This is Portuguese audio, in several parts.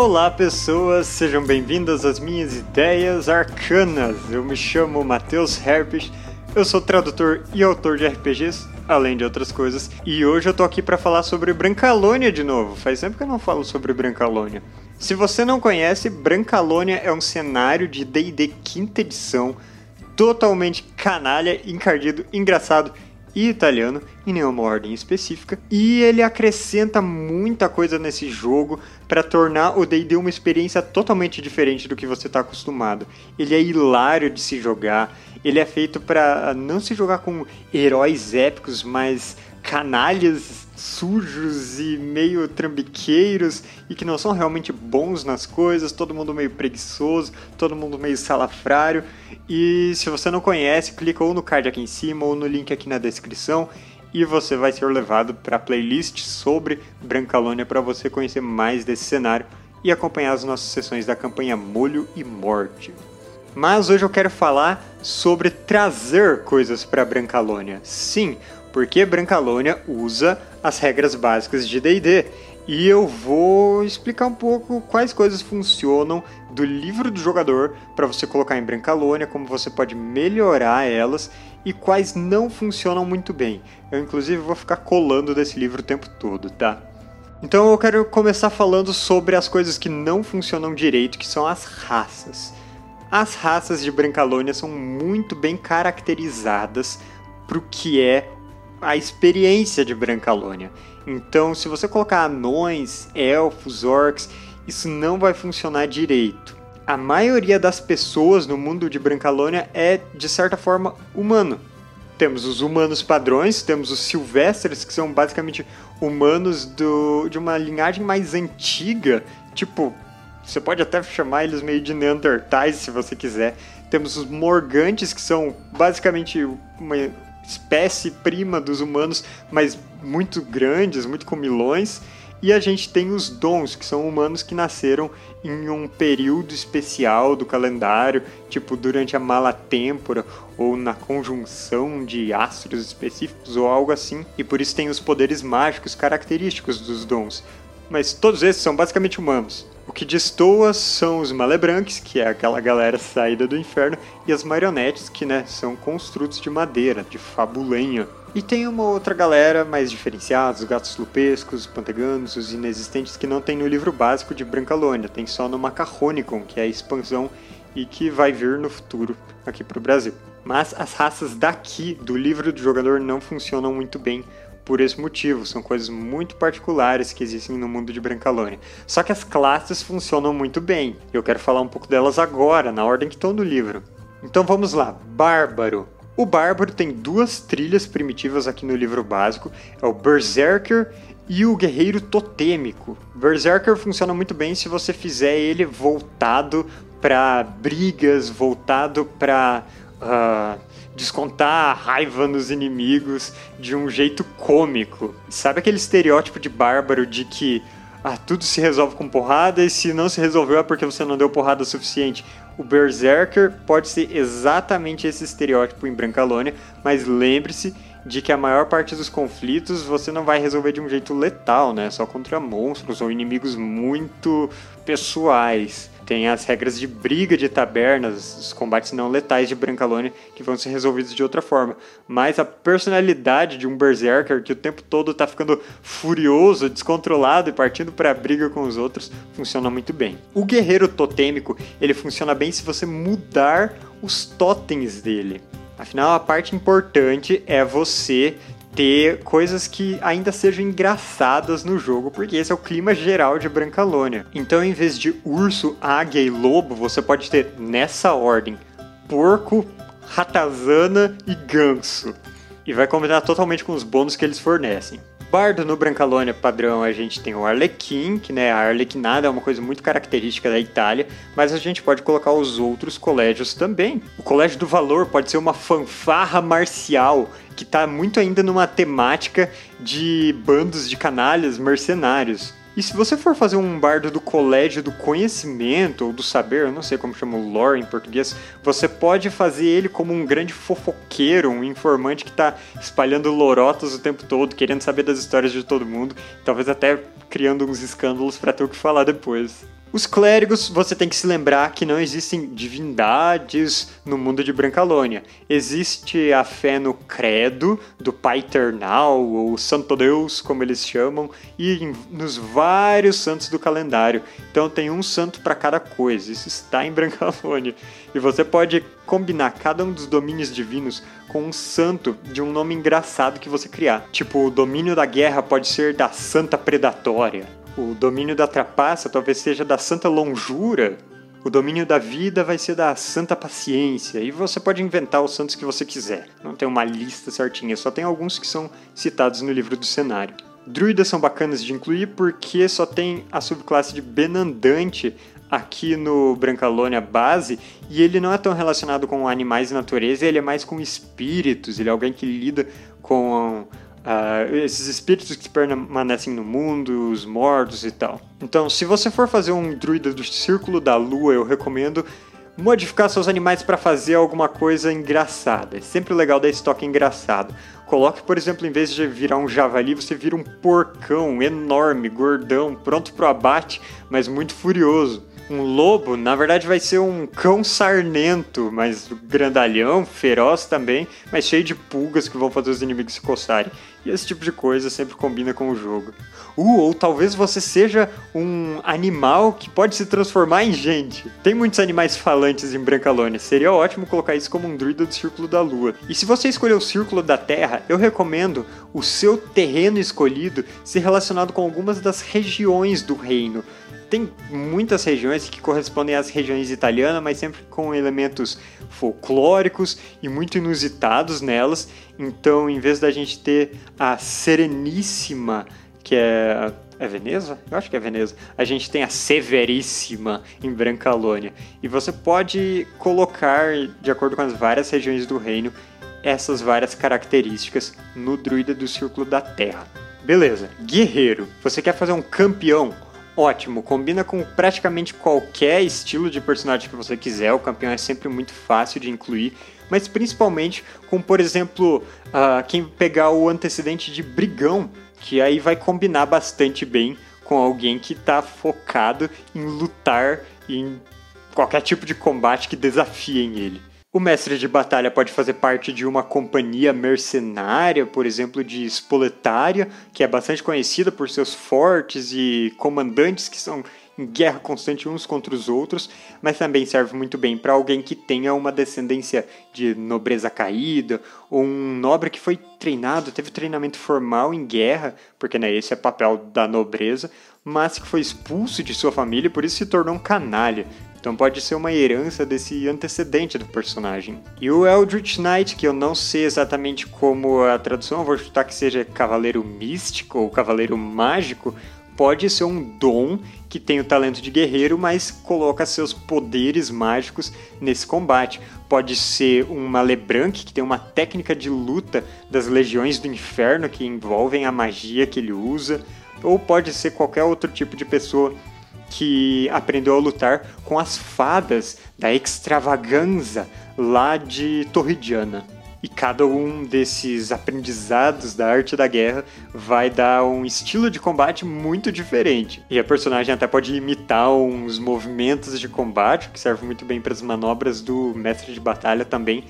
Olá pessoas, sejam bem-vindas às minhas ideias arcanas. Eu me chamo Matheus Herpes, eu sou tradutor e autor de RPGs, além de outras coisas, e hoje eu tô aqui para falar sobre Brancalônia de novo. Faz tempo que eu não falo sobre Brancalônia. Se você não conhece, Brancalônia é um cenário de D&D quinta edição, totalmente canalha, encardido, engraçado e italiano, em nenhuma ordem específica, e ele acrescenta muita coisa nesse jogo para tornar o D&D uma experiência totalmente diferente do que você está acostumado. Ele é hilário de se jogar, ele é feito para não se jogar com heróis épicos, mas canalhas sujos e meio trambiqueiros e que não são realmente bons nas coisas, todo mundo meio preguiçoso, todo mundo meio salafrário. E se você não conhece, clica ou no card aqui em cima ou no link aqui na descrição e você vai ser levado para a playlist sobre Brancalônia para você conhecer mais desse cenário e acompanhar as nossas sessões da campanha Molho e Morte. Mas hoje eu quero falar sobre trazer coisas para Brancalônia. Sim, porque Brancalônia usa as regras básicas de D&D. E eu vou explicar um pouco quais coisas funcionam do livro do jogador para você colocar em Brancalônia, como você pode melhorar elas e quais não funcionam muito bem. Eu inclusive vou ficar colando desse livro o tempo todo, tá? Então eu quero começar falando sobre as coisas que não funcionam direito, que são as raças. As raças de Brancalônia são muito bem caracterizadas para o que é a experiência de Brancalônia. Então, se você colocar anões, elfos, orcs, isso não vai funcionar direito. A maioria das pessoas no mundo de Brancalônia é, de certa forma, humano. Temos os humanos padrões, temos os silvestres, que são basicamente humanos do, de uma linhagem mais antiga, tipo, você pode até chamar eles meio de neandertais se você quiser. Temos os morgantes, que são basicamente uma espécie prima dos humanos, mas muito grandes, muito comilões. E a gente tem os dons, que são humanos que nasceram em um período especial do calendário, tipo durante a mala têmpora ou na conjunção de astros específicos ou algo assim, e por isso tem os poderes mágicos característicos dos dons. Mas todos esses são basicamente humanos. O que destoa são os malebranques, que é aquela galera saída do inferno, e as marionetes, que né, são construtos de madeira, de fabulenha. E tem uma outra galera mais diferenciada, os gatos lupescos, os panteganos, os inexistentes, que não tem no livro básico de Brancalônia, tem só no Macarronicon, que é a expansão e que vai vir no futuro aqui para o Brasil. Mas as raças daqui do livro do jogador não funcionam muito bem por esse motivo, são coisas muito particulares que existem no mundo de Brancalônia. Só que as classes funcionam muito bem. Eu quero falar um pouco delas agora, na ordem que estão no livro. Então vamos lá, Bárbaro. O Bárbaro tem duas trilhas primitivas aqui no livro básico, é o Berserker e o Guerreiro Totêmico. Berserker funciona muito bem se você fizer ele voltado para brigas, voltado para uh, ah, descontar a raiva nos inimigos de um jeito cômico. Sabe aquele estereótipo de bárbaro de que ah, tudo se resolve com porrada e se não se resolveu é porque você não deu porrada o suficiente? O Berserker pode ser exatamente esse estereótipo em Brancalônia, mas lembre-se de que a maior parte dos conflitos você não vai resolver de um jeito letal, né? Só contra monstros ou inimigos muito pessoais. Tem as regras de briga de tabernas, os combates não letais de Brancalônia, que vão ser resolvidos de outra forma. Mas a personalidade de um Berserker, que o tempo todo tá ficando furioso, descontrolado e partindo para briga com os outros, funciona muito bem. O guerreiro totêmico, ele funciona bem se você mudar os totens dele. Afinal, a parte importante é você ter coisas que ainda sejam engraçadas no jogo, porque esse é o clima geral de Brancalônia. Então, em vez de urso, águia e lobo, você pode ter nessa ordem porco, ratazana e ganso. E vai combinar totalmente com os bônus que eles fornecem. Bardo no Brancalônia padrão a gente tem o Arlequim, que né, a arlequinada é uma coisa muito característica da Itália, mas a gente pode colocar os outros colégios também. O Colégio do Valor pode ser uma fanfarra marcial que está muito ainda numa temática de bandos de canalhas mercenários. E se você for fazer um bardo do colégio do conhecimento ou do saber, eu não sei como chama o lore em português, você pode fazer ele como um grande fofoqueiro, um informante que está espalhando lorotas o tempo todo, querendo saber das histórias de todo mundo, talvez até criando uns escândalos para ter o que falar depois. Os clérigos, você tem que se lembrar que não existem divindades no mundo de Brancalônia. Existe a fé no credo do Pai Eternal, ou Santo Deus, como eles chamam, e nos vários santos do calendário. Então tem um santo para cada coisa. Isso está em Brancalônia. E você pode combinar cada um dos domínios divinos com um santo de um nome engraçado que você criar. Tipo, o domínio da guerra pode ser da Santa Predatória o domínio da trapaça talvez seja da santa longura. O domínio da vida vai ser da santa paciência. E você pode inventar os santos que você quiser. Não tem uma lista certinha, só tem alguns que são citados no livro do cenário. Druidas são bacanas de incluir porque só tem a subclasse de Benandante aqui no Brancalônia base e ele não é tão relacionado com animais e natureza, ele é mais com espíritos, ele é alguém que lida com Uh, esses espíritos que permanecem no mundo, os mortos e tal. Então, se você for fazer um druida do Círculo da Lua, eu recomendo modificar seus animais para fazer alguma coisa engraçada. É sempre legal dar estoque engraçado. Coloque, por exemplo, em vez de virar um javali, você vira um porcão enorme, gordão, pronto para o abate, mas muito furioso um lobo, na verdade vai ser um cão sarnento, mas grandalhão, feroz também, mas cheio de pulgas que vão fazer os inimigos se coçarem. E esse tipo de coisa sempre combina com o jogo. Uh, ou talvez você seja um animal que pode se transformar em gente. Tem muitos animais falantes em Brancalônia, seria ótimo colocar isso como um druida do Círculo da Lua. E se você escolher o Círculo da Terra, eu recomendo o seu terreno escolhido ser relacionado com algumas das regiões do reino tem muitas regiões que correspondem às regiões italianas, mas sempre com elementos folclóricos e muito inusitados nelas. Então, em vez da gente ter a Sereníssima, que é é Veneza? Eu acho que é Veneza. A gente tem a Severíssima em Brancalônia. E você pode colocar, de acordo com as várias regiões do reino, essas várias características no druida do Círculo da Terra. Beleza. Guerreiro. Você quer fazer um campeão? Ótimo, combina com praticamente qualquer estilo de personagem que você quiser, o campeão é sempre muito fácil de incluir, mas principalmente com, por exemplo, uh, quem pegar o antecedente de Brigão, que aí vai combinar bastante bem com alguém que está focado em lutar em qualquer tipo de combate que desafiem ele. O mestre de batalha pode fazer parte de uma companhia mercenária, por exemplo, de Espoletária, que é bastante conhecida por seus fortes e comandantes que são em guerra constante uns contra os outros, mas também serve muito bem para alguém que tenha uma descendência de nobreza caída, ou um nobre que foi treinado, teve treinamento formal em guerra, porque né, esse é papel da nobreza, mas que foi expulso de sua família e por isso se tornou um canalha. Então pode ser uma herança desse antecedente do personagem. E o Eldritch Knight, que eu não sei exatamente como a tradução, vou chutar que seja cavaleiro místico ou cavaleiro mágico, pode ser um dom que tem o talento de guerreiro, mas coloca seus poderes mágicos nesse combate. Pode ser um Malebranc, que tem uma técnica de luta das legiões do inferno que envolvem a magia que ele usa, ou pode ser qualquer outro tipo de pessoa que aprendeu a lutar com as fadas da extravaganza lá de Torridiana. E cada um desses aprendizados da arte da guerra vai dar um estilo de combate muito diferente. E a personagem até pode imitar uns movimentos de combate, que serve muito bem para as manobras do mestre de batalha também,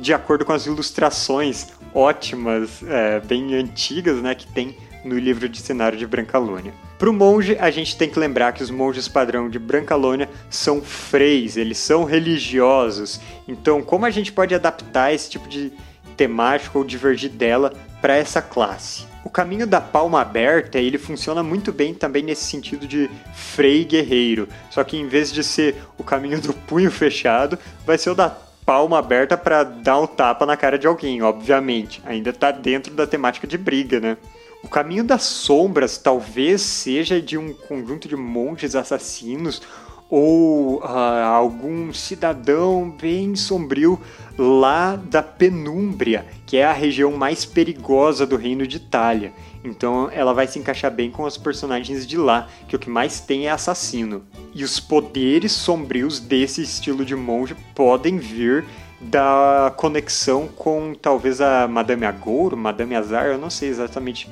de acordo com as ilustrações ótimas, é, bem antigas, né, que tem no livro de cenário de Brancalônia. Para o monge, a gente tem que lembrar que os monges padrão de Brancalônia são freis, eles são religiosos. Então, como a gente pode adaptar esse tipo de temática ou divergir dela para essa classe? O caminho da palma aberta, ele funciona muito bem também nesse sentido de frei guerreiro. Só que em vez de ser o caminho do punho fechado, vai ser o da palma aberta para dar um tapa na cara de alguém, obviamente. Ainda está dentro da temática de briga, né? O caminho das sombras talvez seja de um conjunto de monges assassinos ou uh, algum cidadão bem sombrio lá da Penúmbria, que é a região mais perigosa do reino de Itália. Então ela vai se encaixar bem com os personagens de lá, que o que mais tem é assassino. E os poderes sombrios desse estilo de monge podem vir da conexão com talvez a Madame Agouro, Madame Azar, eu não sei exatamente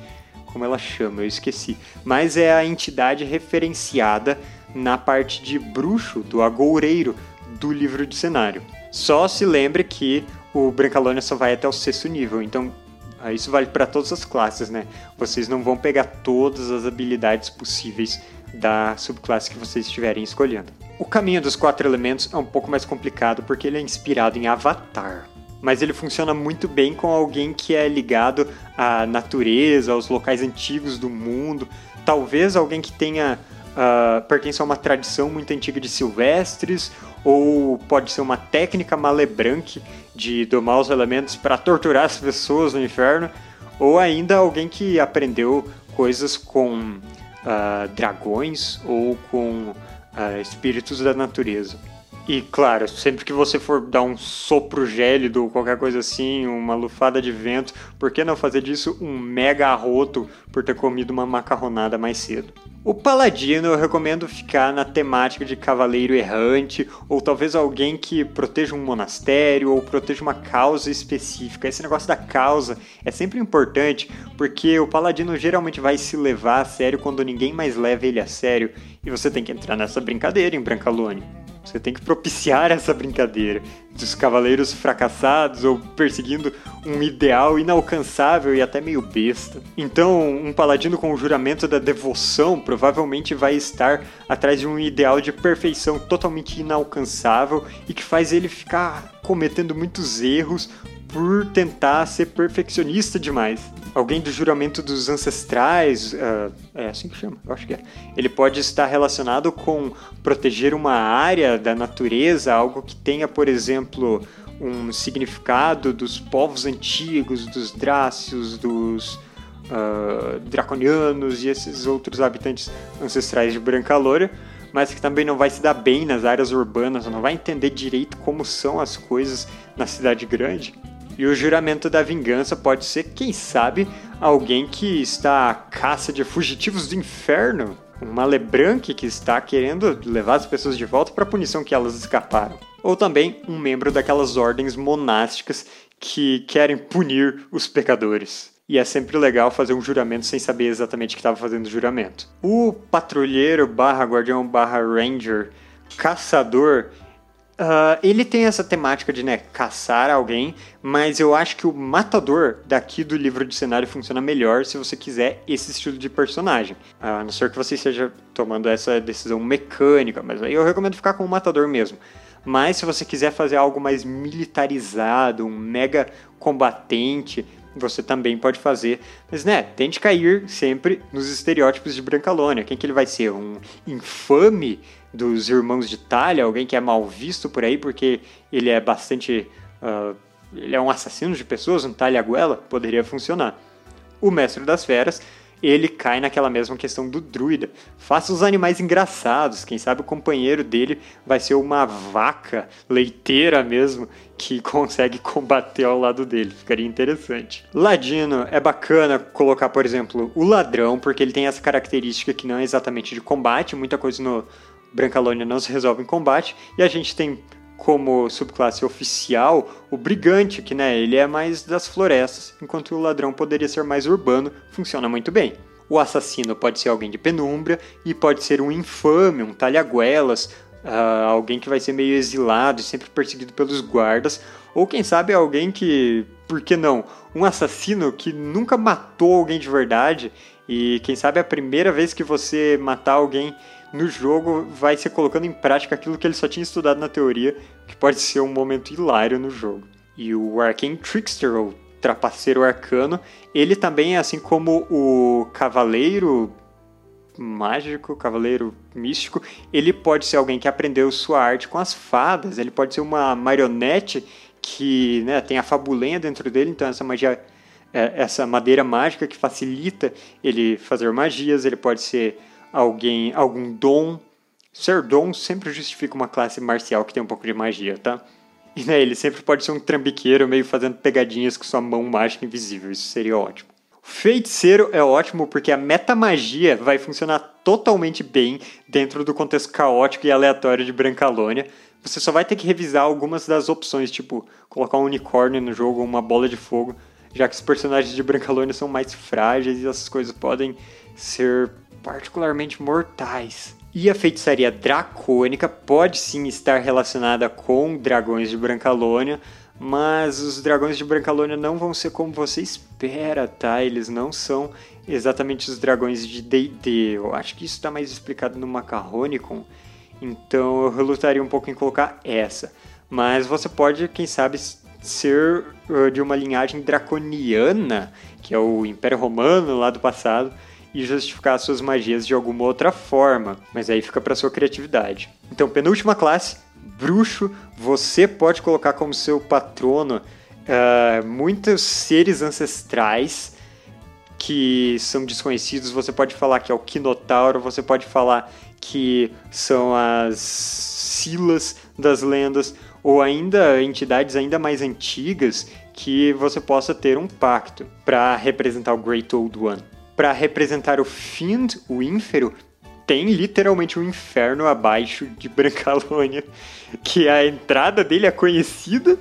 como ela chama, eu esqueci. Mas é a entidade referenciada na parte de bruxo, do agoureiro, do livro de cenário. Só se lembre que o Brancalônia só vai até o sexto nível, então ah, isso vale para todas as classes, né? Vocês não vão pegar todas as habilidades possíveis da subclasse que vocês estiverem escolhendo. O caminho dos quatro elementos é um pouco mais complicado porque ele é inspirado em Avatar. Mas ele funciona muito bem com alguém que é ligado à natureza, aos locais antigos do mundo. Talvez alguém que tenha uh, pertence a uma tradição muito antiga de silvestres, ou pode ser uma técnica malebranque de domar os elementos para torturar as pessoas no inferno, ou ainda alguém que aprendeu coisas com uh, dragões ou com uh, espíritos da natureza. E claro, sempre que você for dar um sopro gélido ou qualquer coisa assim, uma lufada de vento, por que não fazer disso um mega arroto por ter comido uma macarronada mais cedo? O paladino eu recomendo ficar na temática de cavaleiro errante, ou talvez alguém que proteja um monastério ou proteja uma causa específica. Esse negócio da causa é sempre importante, porque o paladino geralmente vai se levar a sério quando ninguém mais leva ele a sério, e você tem que entrar nessa brincadeira em Brancalone. Você tem que propiciar essa brincadeira dos cavaleiros fracassados ou perseguindo um ideal inalcançável e até meio besta. Então, um paladino com o juramento da devoção provavelmente vai estar atrás de um ideal de perfeição totalmente inalcançável e que faz ele ficar cometendo muitos erros por tentar ser perfeccionista demais. Alguém do juramento dos ancestrais, uh, é assim que chama, eu acho que é. Ele pode estar relacionado com proteger uma área da natureza, algo que tenha, por exemplo, um significado dos povos antigos, dos Drácios, dos uh, Draconianos e esses outros habitantes ancestrais de Brancalôria, mas que também não vai se dar bem nas áreas urbanas, não vai entender direito como são as coisas na cidade grande. E o juramento da vingança pode ser, quem sabe, alguém que está à caça de fugitivos do inferno. Um malebranque que está querendo levar as pessoas de volta para a punição que elas escaparam. Ou também um membro daquelas ordens monásticas que querem punir os pecadores. E é sempre legal fazer um juramento sem saber exatamente que estava fazendo o juramento. O patrulheiro barra guardião barra ranger caçador Uh, ele tem essa temática de né, caçar alguém, mas eu acho que o matador daqui do livro de cenário funciona melhor se você quiser esse estilo de personagem. Uh, a não ser que você esteja tomando essa decisão mecânica, mas aí eu recomendo ficar com o matador mesmo. Mas se você quiser fazer algo mais militarizado, um mega combatente, você também pode fazer. Mas, né, tente cair sempre nos estereótipos de Brancalônia. Quem que ele vai ser? Um infame dos irmãos de Talha, alguém que é mal visto por aí porque ele é bastante. Uh, ele é um assassino de pessoas, um Talhaguela, poderia funcionar. O Mestre das Feras, ele cai naquela mesma questão do druida. Faça os animais engraçados, quem sabe o companheiro dele vai ser uma vaca leiteira mesmo que consegue combater ao lado dele. Ficaria interessante. Ladino é bacana colocar, por exemplo, o ladrão, porque ele tem essa característica que não é exatamente de combate, muita coisa no Brancalônia não se resolve em combate, e a gente tem como subclasse oficial o brigante, que né, ele é mais das florestas, enquanto o ladrão poderia ser mais urbano, funciona muito bem. O assassino pode ser alguém de penumbra e pode ser um infame, um talhaguelas, uh, alguém que vai ser meio exilado e sempre perseguido pelos guardas, ou quem sabe alguém que, por que não, um assassino que nunca matou alguém de verdade e quem sabe a primeira vez que você matar alguém no jogo vai ser colocando em prática aquilo que ele só tinha estudado na teoria, que pode ser um momento hilário no jogo. E o Arcane Trickster, ou Trapaceiro Arcano, ele também é assim como o Cavaleiro mágico, cavaleiro místico, ele pode ser alguém que aprendeu sua arte com as fadas, ele pode ser uma marionete que né, tem a fabulenha dentro dele, então essa magia, é, essa madeira mágica que facilita ele fazer magias, ele pode ser alguém, algum dom. Ser dom sempre justifica uma classe marcial que tem um pouco de magia, tá? E né, ele sempre pode ser um trambiqueiro meio fazendo pegadinhas com sua mão mágica invisível, isso seria ótimo. Feiticeiro é ótimo porque a metamagia vai funcionar totalmente bem dentro do contexto caótico e aleatório de Brancalônia. Você só vai ter que revisar algumas das opções, tipo colocar um unicórnio no jogo ou uma bola de fogo, já que os personagens de Brancalônia são mais frágeis e essas coisas podem ser particularmente mortais. E a feitiçaria dracônica pode sim estar relacionada com dragões de Brancalônia, mas os dragões de Brancalônia não vão ser como você espera, tá? Eles não são exatamente os dragões de D&D. Eu acho que isso está mais explicado no Macarronicon, então eu relutaria um pouco em colocar essa. Mas você pode, quem sabe, ser uh, de uma linhagem draconiana, que é o Império Romano lá do passado, e justificar suas magias de alguma outra forma, mas aí fica para sua criatividade. Então, penúltima classe, bruxo, você pode colocar como seu patrono uh, muitos seres ancestrais que são desconhecidos. Você pode falar que é o Quinotauro, você pode falar que são as Silas das lendas, ou ainda entidades ainda mais antigas que você possa ter um pacto para representar o Great Old One. Para representar o Fiend, o Ínfero, tem literalmente um inferno abaixo de Brancalônia, que a entrada dele é conhecida,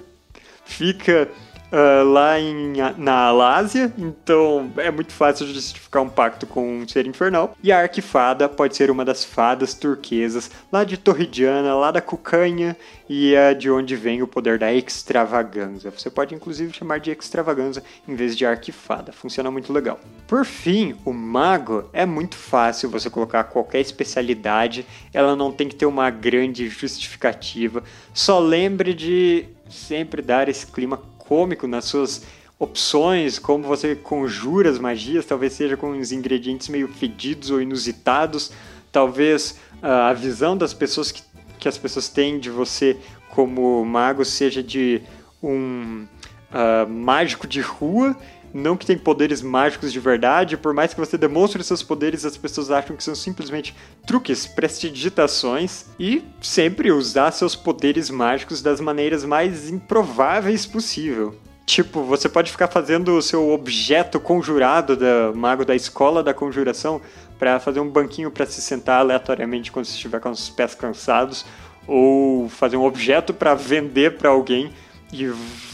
fica uh, lá em, na Alásia, então é muito fácil justificar um pacto com um ser infernal. E a Arquifada pode ser uma das fadas turquesas lá de Torridiana, lá da Cucanha, e é de onde vem o poder da extravaganza. Você pode inclusive chamar de extravaganza em vez de arquifada, funciona muito legal. Por fim, o mago é muito fácil você colocar qualquer especialidade, ela não tem que ter uma grande justificativa. Só lembre de sempre dar esse clima cômico nas suas opções, como você conjura as magias, talvez seja com os ingredientes meio fedidos ou inusitados, talvez uh, a visão das pessoas que, que as pessoas têm de você como mago seja de um uh, mágico de rua não que tem poderes mágicos de verdade, por mais que você demonstre seus poderes, as pessoas acham que são simplesmente truques, prestidigitações e sempre usar seus poderes mágicos das maneiras mais improváveis possível. Tipo, você pode ficar fazendo o seu objeto conjurado da mago da escola da conjuração para fazer um banquinho para se sentar aleatoriamente quando você estiver com os pés cansados, ou fazer um objeto para vender para alguém e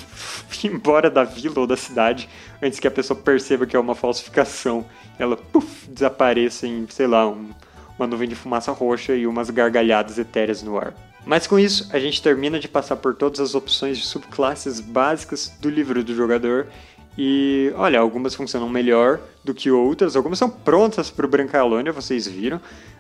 embora da vila ou da cidade antes que a pessoa perceba que é uma falsificação. Ela puff, desapareça em, sei lá, um, uma nuvem de fumaça roxa e umas gargalhadas etéreas no ar. Mas com isso, a gente termina de passar por todas as opções de subclasses básicas do livro do jogador. E olha, algumas funcionam melhor do que outras, algumas são prontas para o Brancalônia, vocês viram,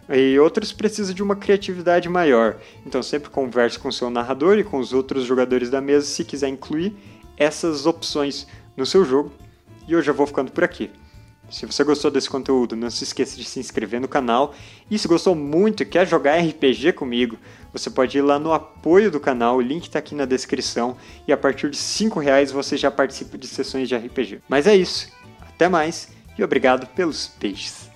e outras precisam de uma criatividade maior. Então sempre converse com seu narrador e com os outros jogadores da mesa se quiser incluir essas opções no seu jogo. E eu já vou ficando por aqui. Se você gostou desse conteúdo, não se esqueça de se inscrever no canal. E se gostou muito e quer jogar RPG comigo, você pode ir lá no apoio do canal, o link está aqui na descrição. E a partir de R$ reais você já participa de sessões de RPG. Mas é isso, até mais e obrigado pelos peixes.